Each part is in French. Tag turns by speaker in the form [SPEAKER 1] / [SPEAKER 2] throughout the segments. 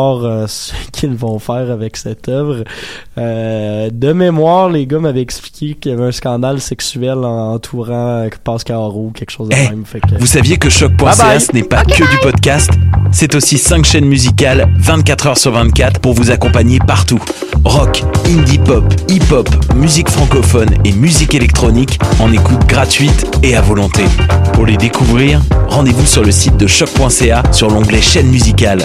[SPEAKER 1] euh, ce qu'ils vont faire avec cette œuvre. Euh, de mémoire, les gars m'avaient expliqué qu'il y avait un scandale sexuel en entourant euh, Pascal Roux, quelque chose de
[SPEAKER 2] Eh,
[SPEAKER 1] même. Fait que...
[SPEAKER 2] Vous saviez que choc.ca ce n'est pas que du podcast, c'est aussi 5 chaînes musicales 24 heures sur 24 pour vous accompagner partout. Rock, indie pop, hip-hop, musique francophone et musique électronique en écoute gratuite et à volonté. Pour les découvrir, rendez-vous sur le site de choc.ca sur l'onglet chaîne musicale.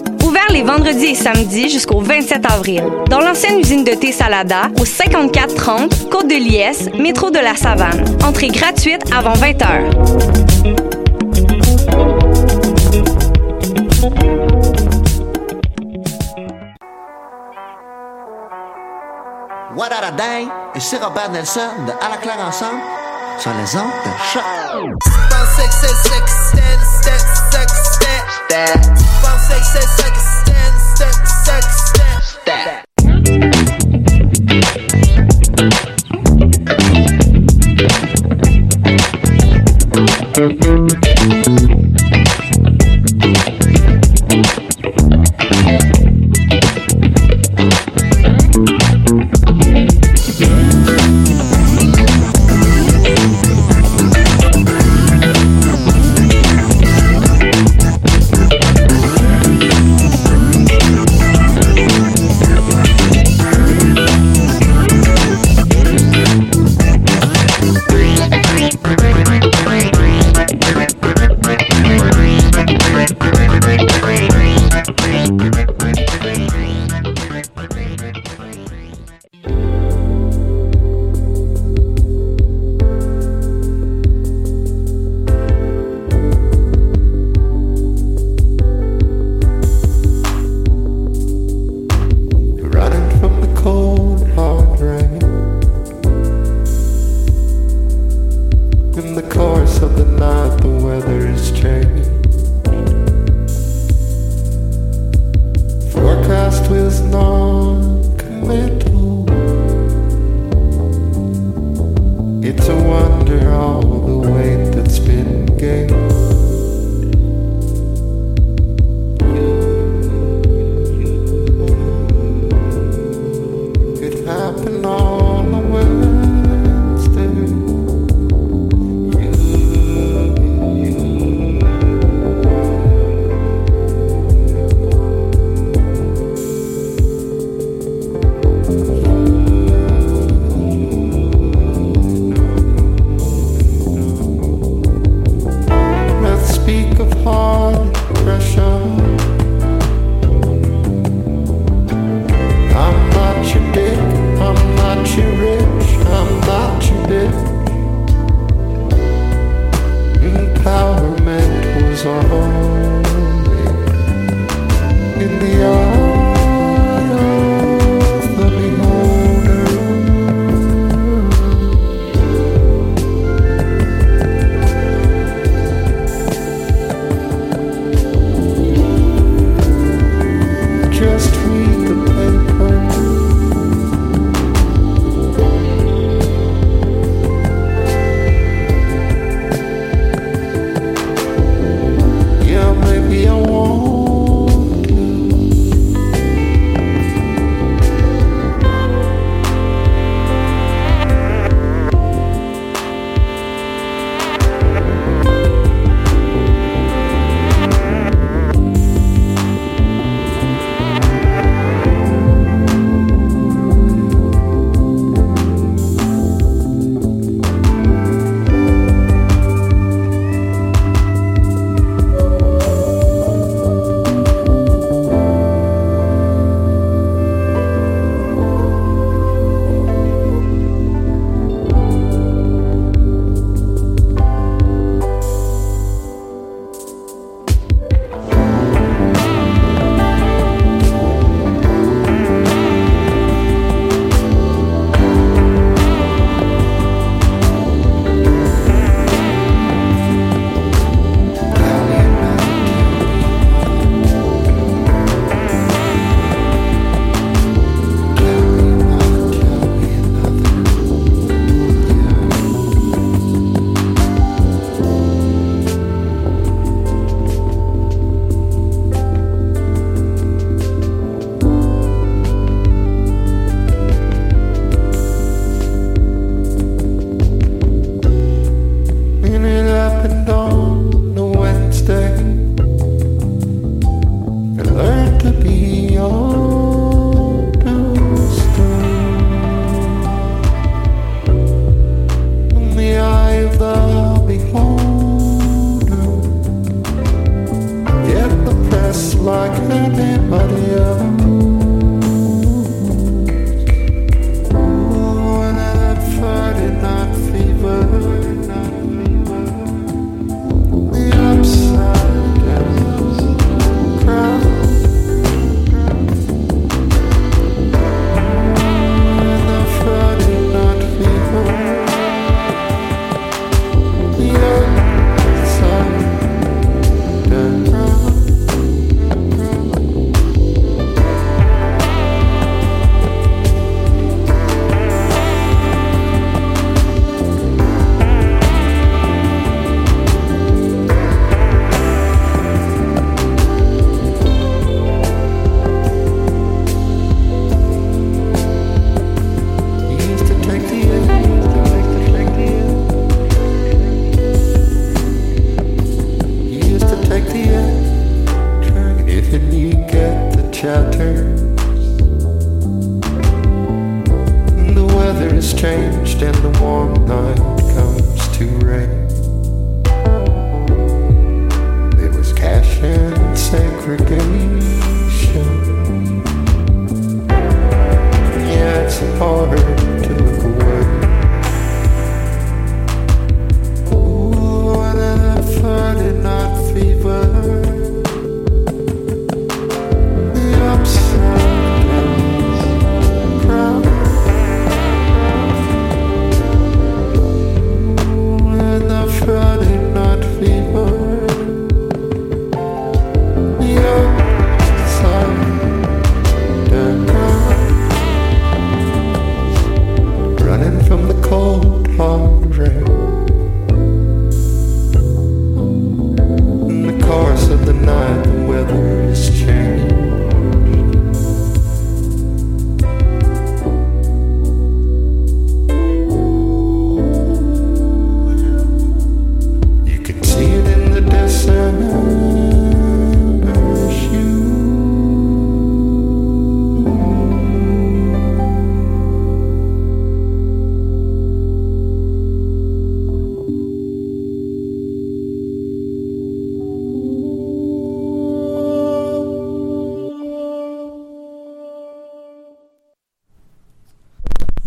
[SPEAKER 3] Ouvert les vendredis et samedis jusqu'au 27 avril. Dans l'ancienne usine de thé Salada, au 5430 Côte de Liesse, métro de la Savane. Entrée gratuite avant 20 h.
[SPEAKER 4] What a day? Et c'est Robert Nelson de À la claire ensemble sur les ondes de choc. say, say, second stand, second, second stand. Thank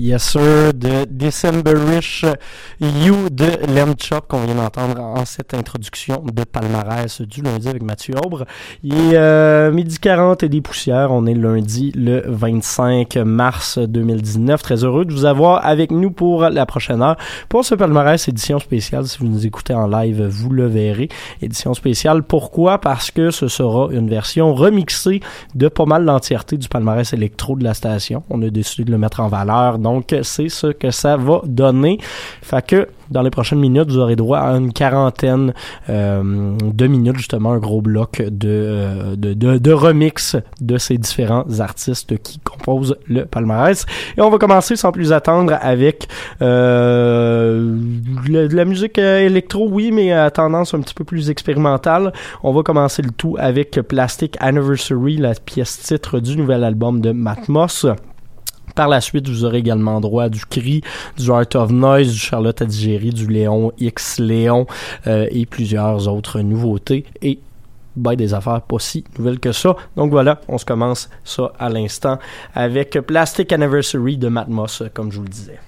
[SPEAKER 1] Yes sir, de Decemberish You de Lem Chop qu'on vient d'entendre en cette introduction de palmarès du lundi avec Mathieu Aubre. Il est euh, midi 40 et des poussières, on est lundi le 25 mars 2019. Très heureux de vous avoir avec nous pour la prochaine heure. Pour ce palmarès édition spéciale, si vous nous écoutez en live, vous le verrez. Édition spéciale, pourquoi? Parce que ce sera une version remixée de pas mal l'entièreté du palmarès électro de la station. On a décidé de le mettre en valeur c'est ce que ça va donner. Fait que, dans les prochaines minutes, vous aurez droit à une quarantaine euh, de minutes, justement, un gros bloc de, euh, de, de, de remix de ces différents artistes qui composent le palmarès. Et on va commencer sans plus attendre avec euh, de la musique euh, électro, oui, mais à tendance un petit peu plus expérimentale. On va commencer le tout avec Plastic Anniversary, la pièce titre du nouvel album de Matmos. Par la suite, vous aurez également droit à du Cri, du Art of Noise, du Charlotte Adigéry, du Léon X Léon euh, et plusieurs autres nouveautés. Et ben, des affaires pas si nouvelles que ça. Donc voilà, on se commence ça à l'instant avec Plastic Anniversary de Matmos, euh, comme je vous le disais.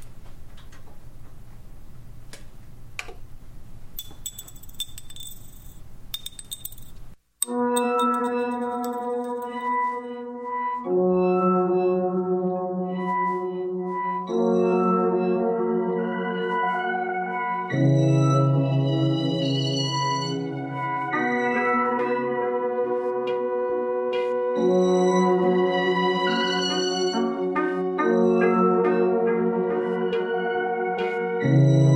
[SPEAKER 1] Música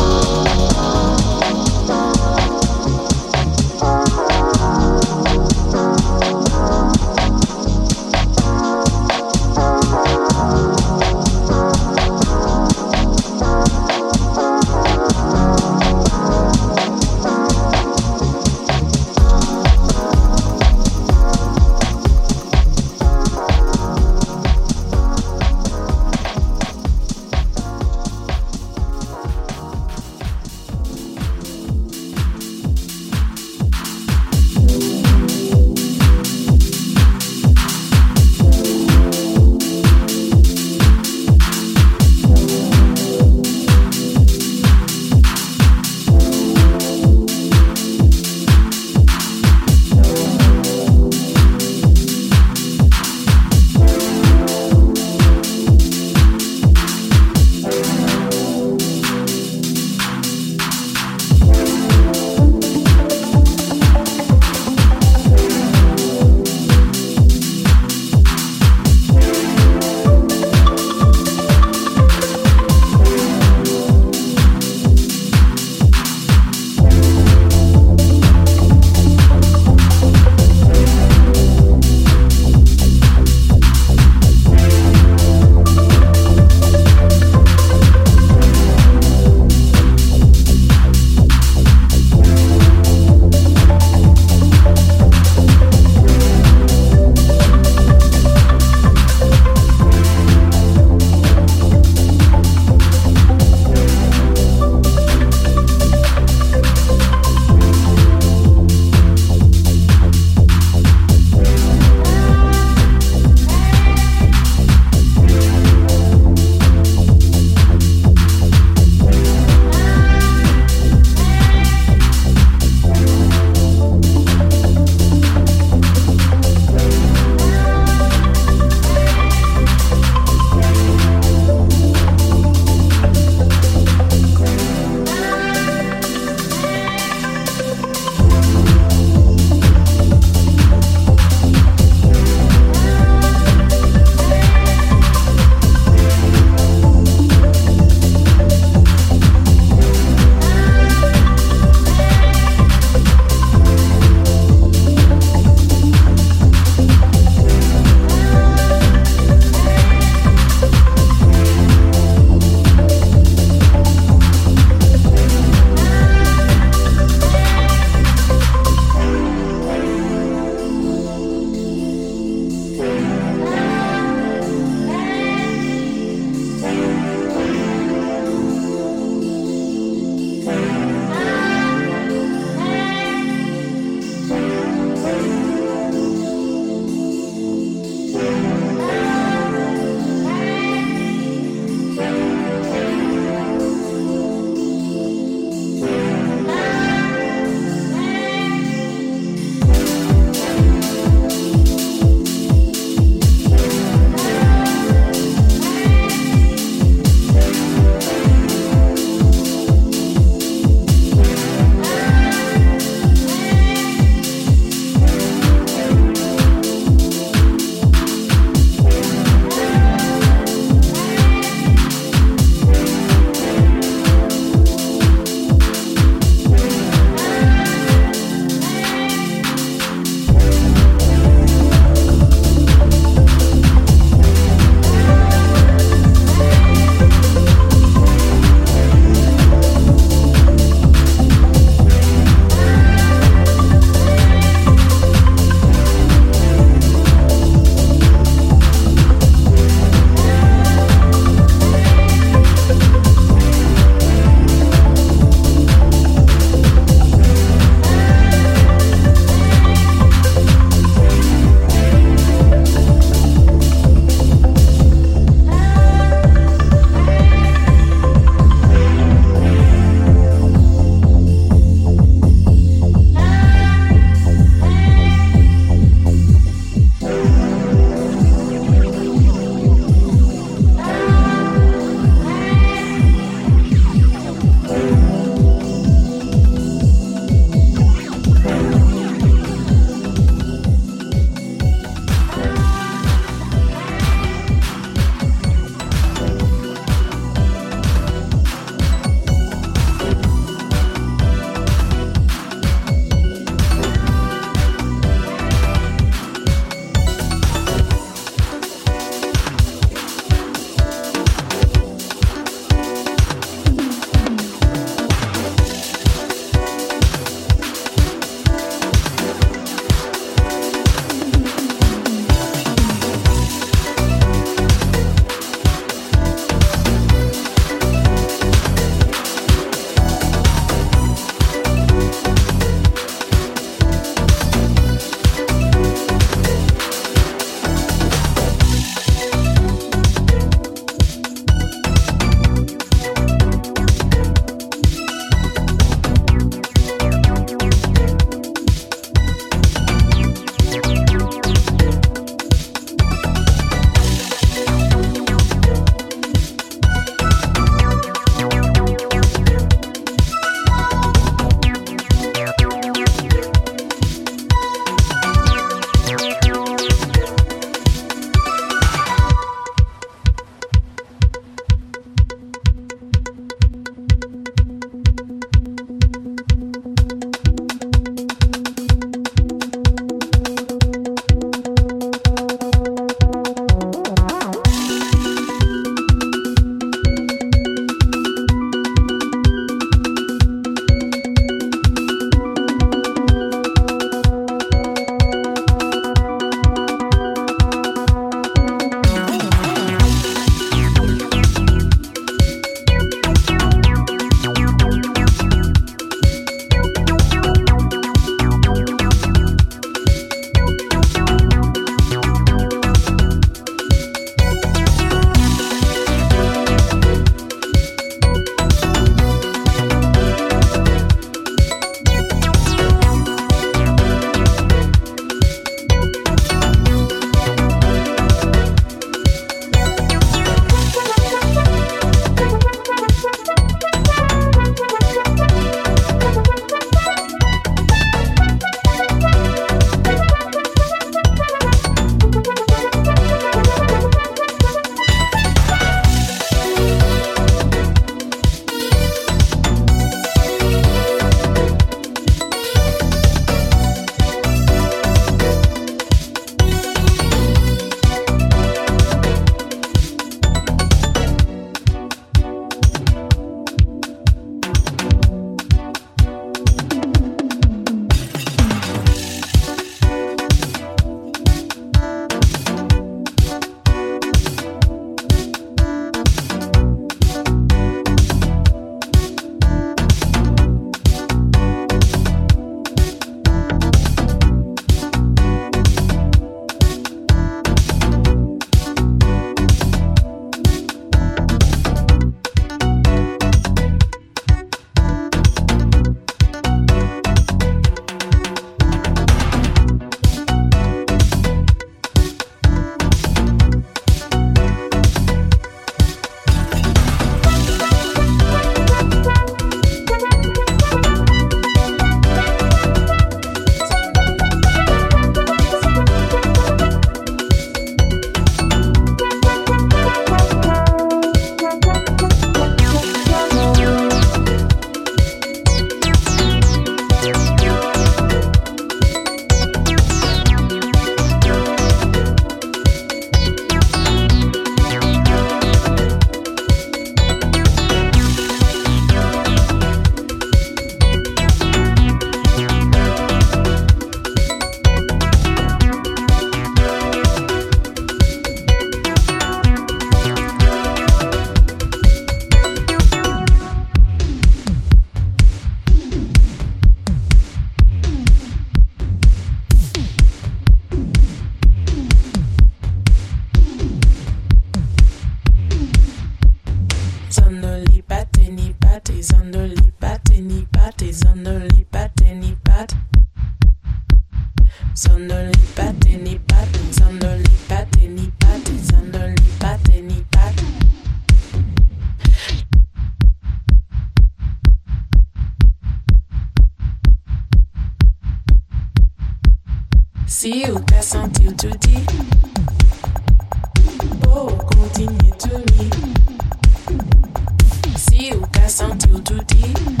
[SPEAKER 5] too deep.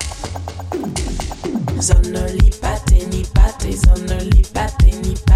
[SPEAKER 5] Zone lipate, nipate, zone lipate, nipate.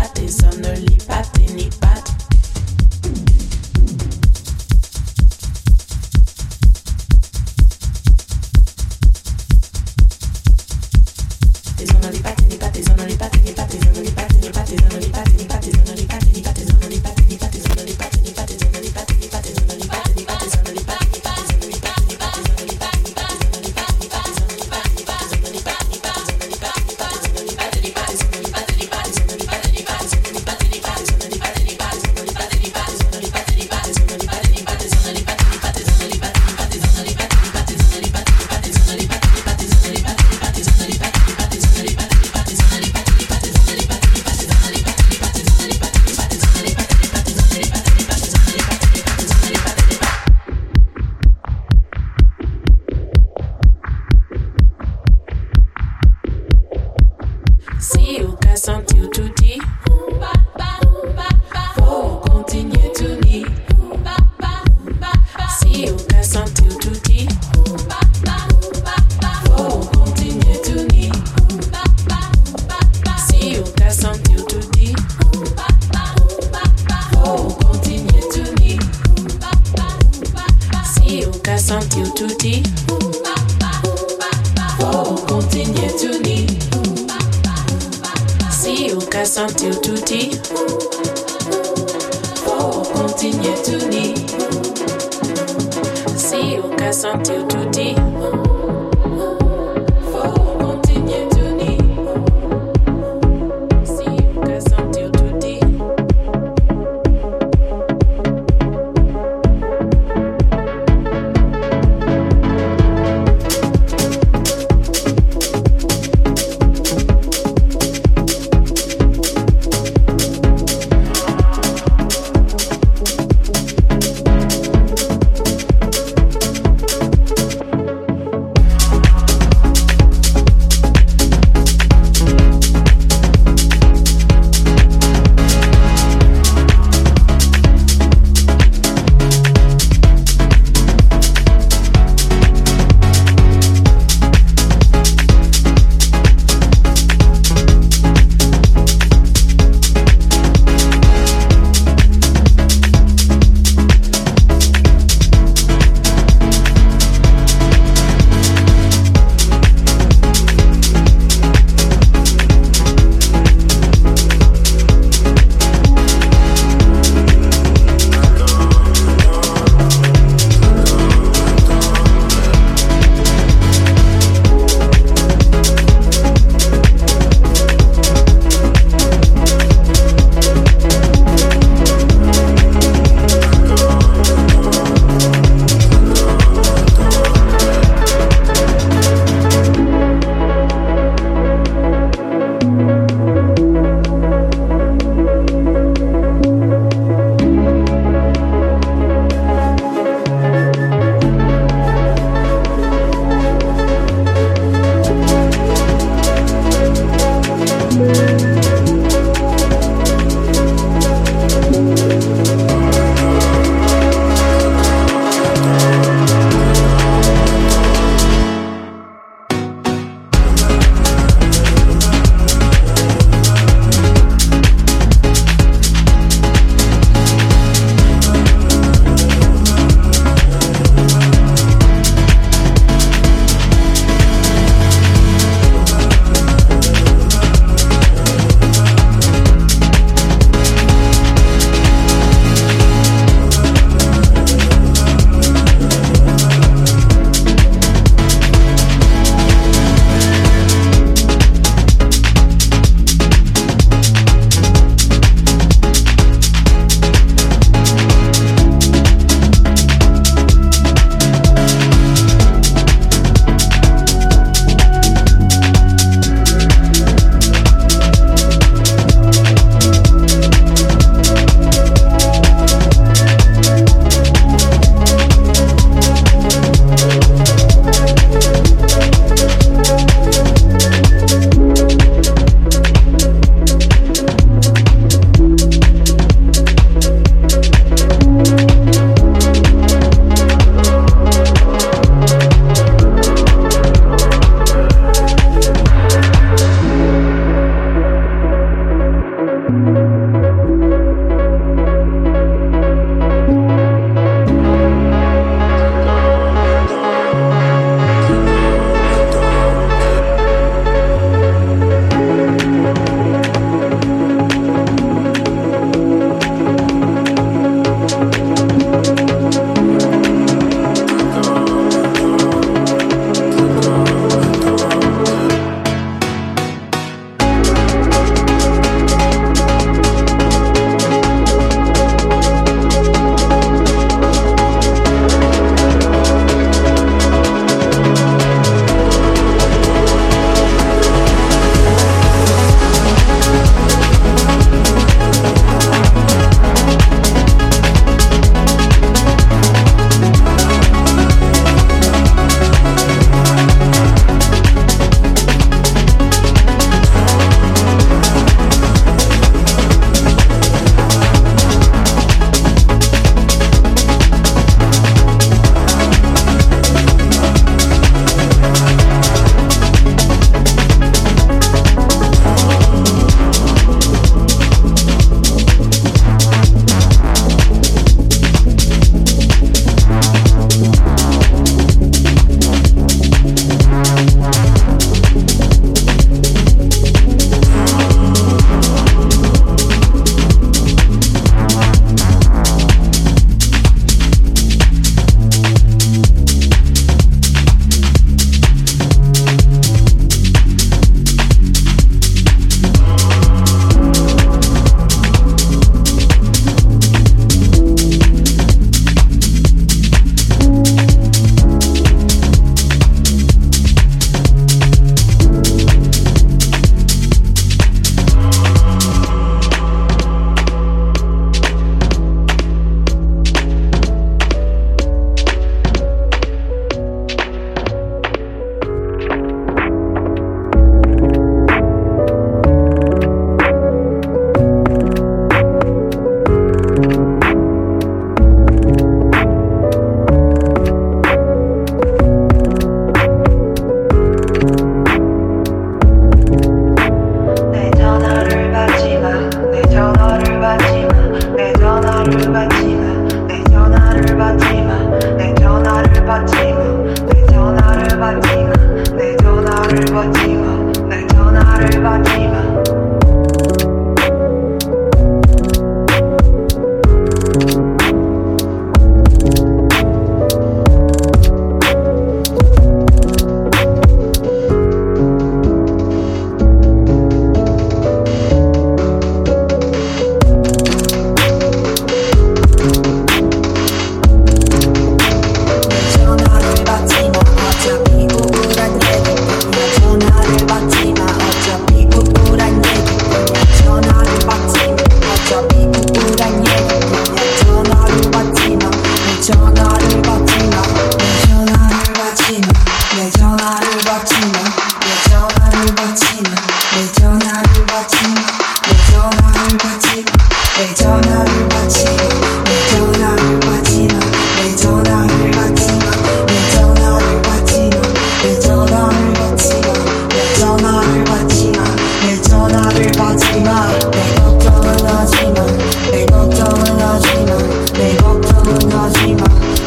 [SPEAKER 5] sentir tutti. Vou continuer tutti. Si eu quer sentir tutti. Vou continuer tutti. Si eu quer sentir tutti.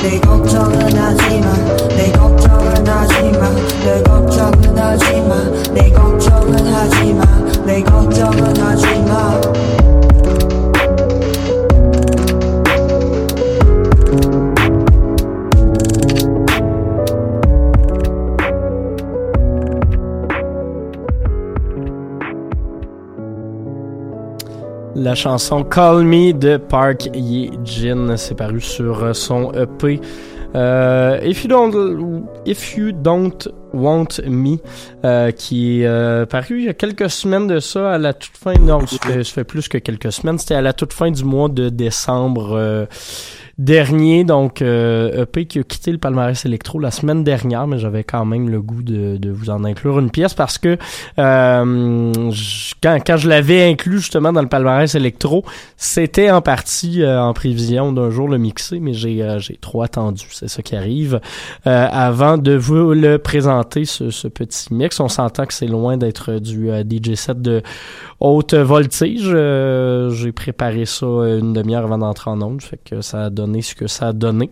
[SPEAKER 6] take
[SPEAKER 1] La chanson Call Me de Park Ye Jin, c'est paru sur son EP. Euh, If You Don't If You Don't Want Me, euh, qui est euh, paru il y a quelques semaines de ça, à la toute fin, non, ça fait plus que quelques semaines, c'était à la toute fin du mois de décembre euh, dernier, donc euh, EP qui a quitté le palmarès électro la semaine dernière, mais j'avais quand même le goût de, de vous en inclure une pièce parce que euh, je- quand, quand je l'avais inclus justement dans le palmarès électro, c'était en partie euh, en prévision d'un jour le mixer, mais j'ai euh, j'ai trop attendu, c'est ça qui arrive. Euh, avant de vous le présenter, ce, ce petit mix, on s'entend que c'est loin d'être du euh, DJ set de haute voltige. Euh, j'ai préparé ça une demi-heure avant d'entrer en onde, fait que ça a donné ce que ça a donné.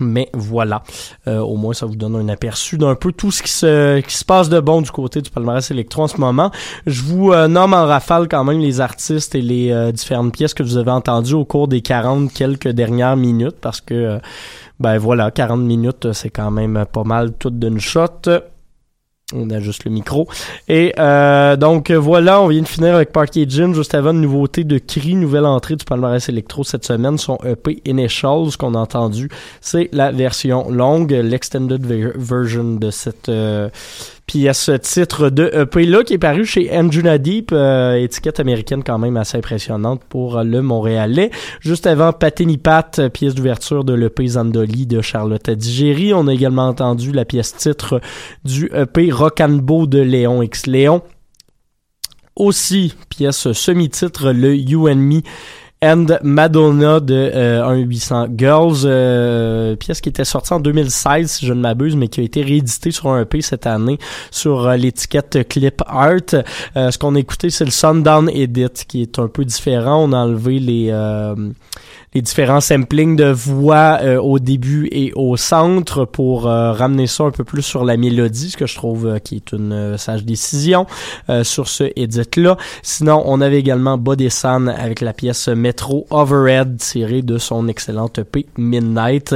[SPEAKER 1] Mais voilà, Euh, au moins ça vous donne un aperçu d'un peu tout ce qui se, qui se passe de bon du côté du palmarès électro en ce moment. Je vous euh, nomme en rafale quand même les artistes et les euh, différentes pièces que vous avez entendues au cours des 40 quelques dernières minutes parce que euh, ben voilà, 40 minutes euh, c'est quand même pas mal tout d'une shot. On ajuste le micro. Et euh, donc euh, voilà, on vient de finir avec Parky Gin juste avant une nouveauté de Cri, nouvelle entrée du palmarès électro cette semaine, son EP Initials qu'on a entendu, c'est la version longue, l'extended ver- version de cette euh, pièce titre de EP là qui est paru chez Anjuna Deep, euh, étiquette américaine quand même assez impressionnante pour le Montréalais. Juste avant Patini Pat, euh, pièce d'ouverture de l'EP Zandoli de Charlotte Digéry. On a également entendu la pièce titre du EP Rock'n'Bo de Léon X Léon. Aussi, pièce semi-titre, le You and Me and Madonna de euh, 1800 Girls, euh, pièce qui était sortie en 2016 si je ne m'abuse, mais qui a été rééditée sur un EP cette année sur euh, l'étiquette Clip Art. Euh, ce qu'on a écouté, c'est le Sundown Edit qui est un peu différent. On a enlevé les euh, les différents samplings de voix euh, au début et au centre pour euh, ramener ça un peu plus sur la mélodie, ce que je trouve euh, qui est une sage décision sur ce edit-là. Sinon, on avait également Bodesan avec la pièce Metro Overhead tirée de son excellente EP Midnight.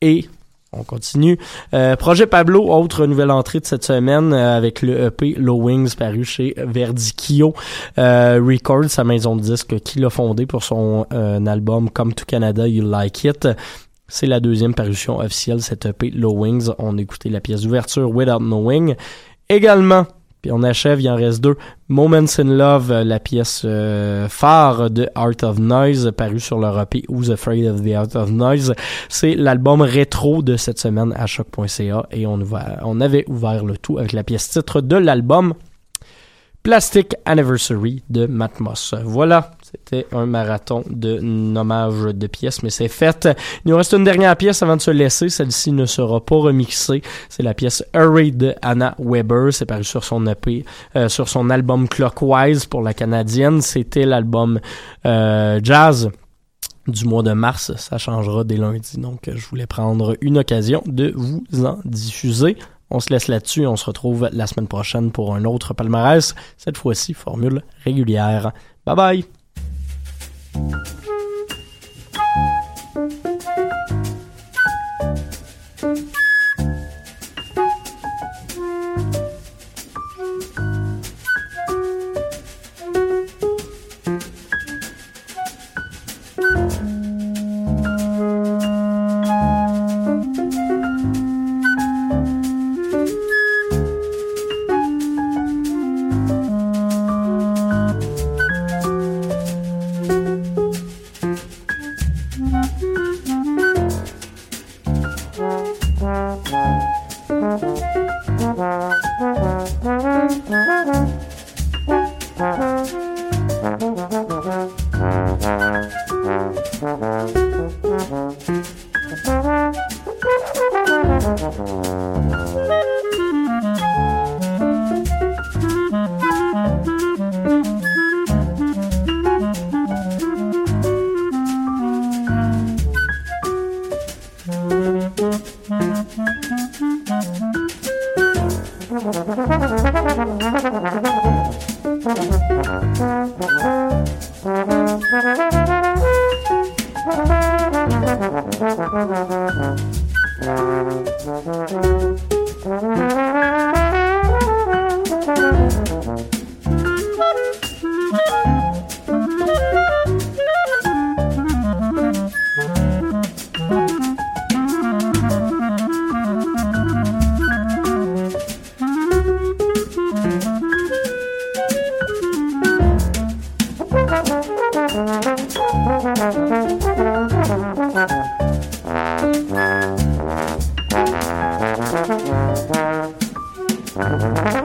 [SPEAKER 1] Et on continue. Euh, Projet Pablo, autre nouvelle entrée de cette semaine euh, avec le EP Low Wings paru chez Verdicchio euh, Records, sa maison de disques qui l'a fondé pour son euh, album Come to Canada You Like It. C'est la deuxième parution officielle, cette EP Low Wings. On a écouté la pièce d'ouverture Without Knowing. Également, puis on achève, il en reste deux. Moments in Love, euh, la pièce euh, phare de Art of Noise, paru sur leur EP Who's Afraid of the Art of Noise. C'est l'album rétro de cette semaine à choc.ca et on, on avait ouvert le tout avec la pièce titre de l'album Plastic Anniversary de Matmos. Voilà, c'était un marathon de nommage de pièces, mais c'est fait. Il nous reste une dernière pièce avant de se laisser. Celle-ci ne sera pas remixée. C'est la pièce Hurry de Anna Weber. C'est paru sur son EP, euh, sur son album Clockwise pour la canadienne. C'était l'album euh, jazz du mois de mars. Ça changera dès lundi. Donc, je voulais prendre une occasion de vous en diffuser. On se laisse là-dessus. On se retrouve la semaine prochaine pour un autre palmarès. Cette fois-ci, formule régulière. Bye bye! Thank you.
[SPEAKER 7] Thank you.